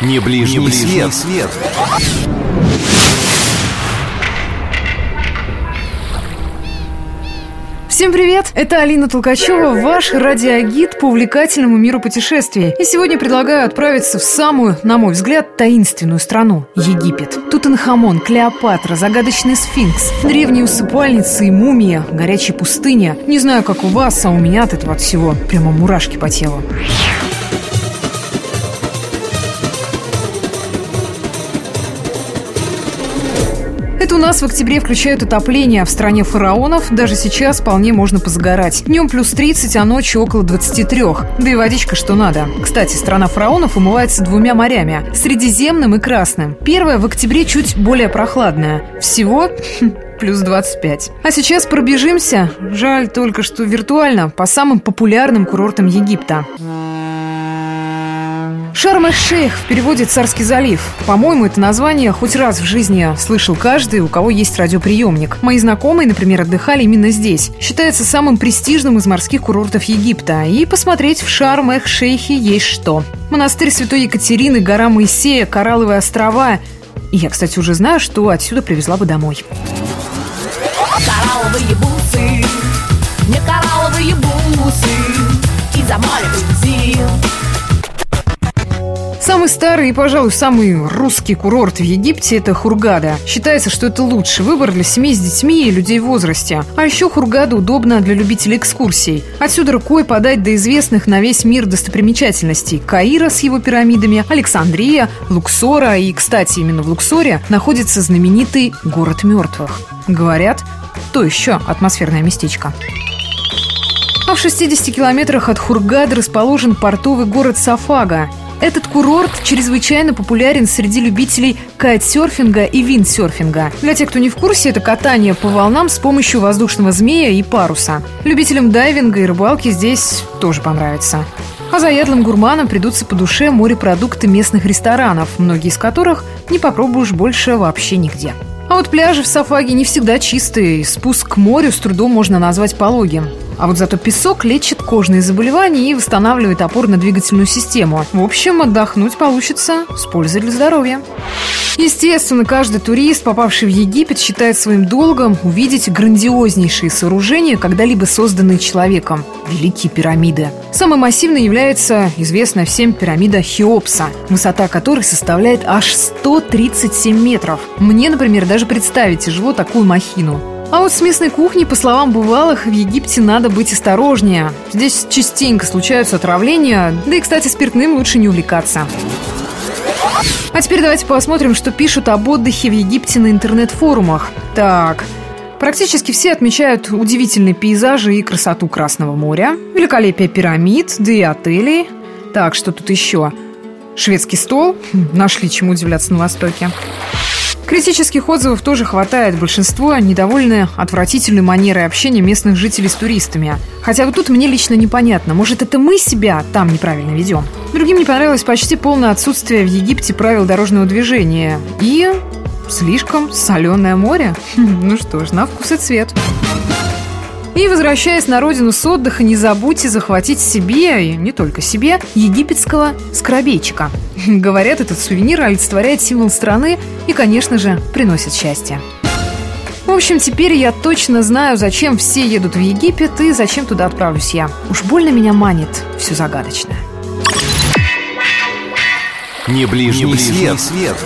Не ближний, Не ближний свет. свет. Всем привет! Это Алина Толкачева, ваш радиогид по увлекательному миру путешествий. И сегодня предлагаю отправиться в самую, на мой взгляд, таинственную страну – Египет. Тутанхамон, Клеопатра, загадочный сфинкс, древние усыпальницы и мумия, горячая пустыня. Не знаю, как у вас, а у меня от этого от всего прямо мурашки по телу. Это у нас в октябре включают отопление. В стране фараонов даже сейчас вполне можно позагорать. Днем плюс 30, а ночью около 23. Да и водичка что надо. Кстати, страна фараонов умывается двумя морями. Средиземным и Красным. Первое в октябре чуть более прохладное. Всего плюс 25. А сейчас пробежимся, жаль только, что виртуально, по самым популярным курортам Египта. Шарм-эш-Шейх в переводе «Царский залив». По-моему, это название хоть раз в жизни слышал каждый, у кого есть радиоприемник. Мои знакомые, например, отдыхали именно здесь. Считается самым престижным из морских курортов Египта. И посмотреть в Шарм-эш-Шейхе есть что. Монастырь Святой Екатерины, гора Моисея, Коралловые острова. И я, кстати, уже знаю, что отсюда привезла бы домой. Коралловые Самый старый и, пожалуй, самый русский курорт в Египте – это Хургада. Считается, что это лучший выбор для семей с детьми и людей в возрасте. А еще Хургада удобна для любителей экскурсий. Отсюда рукой подать до известных на весь мир достопримечательностей. Каира с его пирамидами, Александрия, Луксора и, кстати, именно в Луксоре находится знаменитый город мертвых. Говорят, то еще атмосферное местечко. А в 60 километрах от Хургады расположен портовый город Сафага. Этот курорт чрезвычайно популярен среди любителей кайтсерфинга и виндсерфинга. Для тех, кто не в курсе, это катание по волнам с помощью воздушного змея и паруса. Любителям дайвинга и рыбалки здесь тоже понравится. А заядлым гурманам придутся по душе морепродукты местных ресторанов, многие из которых не попробуешь больше вообще нигде. А вот пляжи в Сафаге не всегда чистые, спуск к морю с трудом можно назвать пологим. А вот зато песок лечит кожные заболевания и восстанавливает опорно-двигательную систему. В общем, отдохнуть получится с пользой для здоровья. Естественно, каждый турист, попавший в Египет, считает своим долгом увидеть грандиознейшие сооружения, когда-либо созданные человеком – Великие пирамиды. Самой массивной является известная всем пирамида Хеопса, высота которой составляет аж 137 метров. Мне, например, даже представить тяжело такую махину. А вот с местной кухней, по словам бывалых, в Египте надо быть осторожнее. Здесь частенько случаются отравления, да и, кстати, спиртным лучше не увлекаться. А теперь давайте посмотрим, что пишут об отдыхе в Египте на интернет-форумах. Так, Практически все отмечают удивительные пейзажи и красоту Красного моря, великолепие пирамид, да и отелей. Так, что тут еще? Шведский стол. Хм, нашли чему удивляться на Востоке. Критических отзывов тоже хватает. Большинство недовольны отвратительной манерой общения местных жителей с туристами. Хотя вот тут мне лично непонятно. Может, это мы себя там неправильно ведем? Другим не понравилось почти полное отсутствие в Египте правил дорожного движения. И слишком соленое море. Ну что ж, на вкус и цвет. И возвращаясь на родину с отдыха, не забудьте захватить себе, и не только себе, египетского скоробейчика. Говорят, этот сувенир олицетворяет символ страны и, конечно же, приносит счастье. В общем, теперь я точно знаю, зачем все едут в Египет и зачем туда отправлюсь я. Уж больно меня манит все загадочное. Не ближний, Не ближний свет. свет.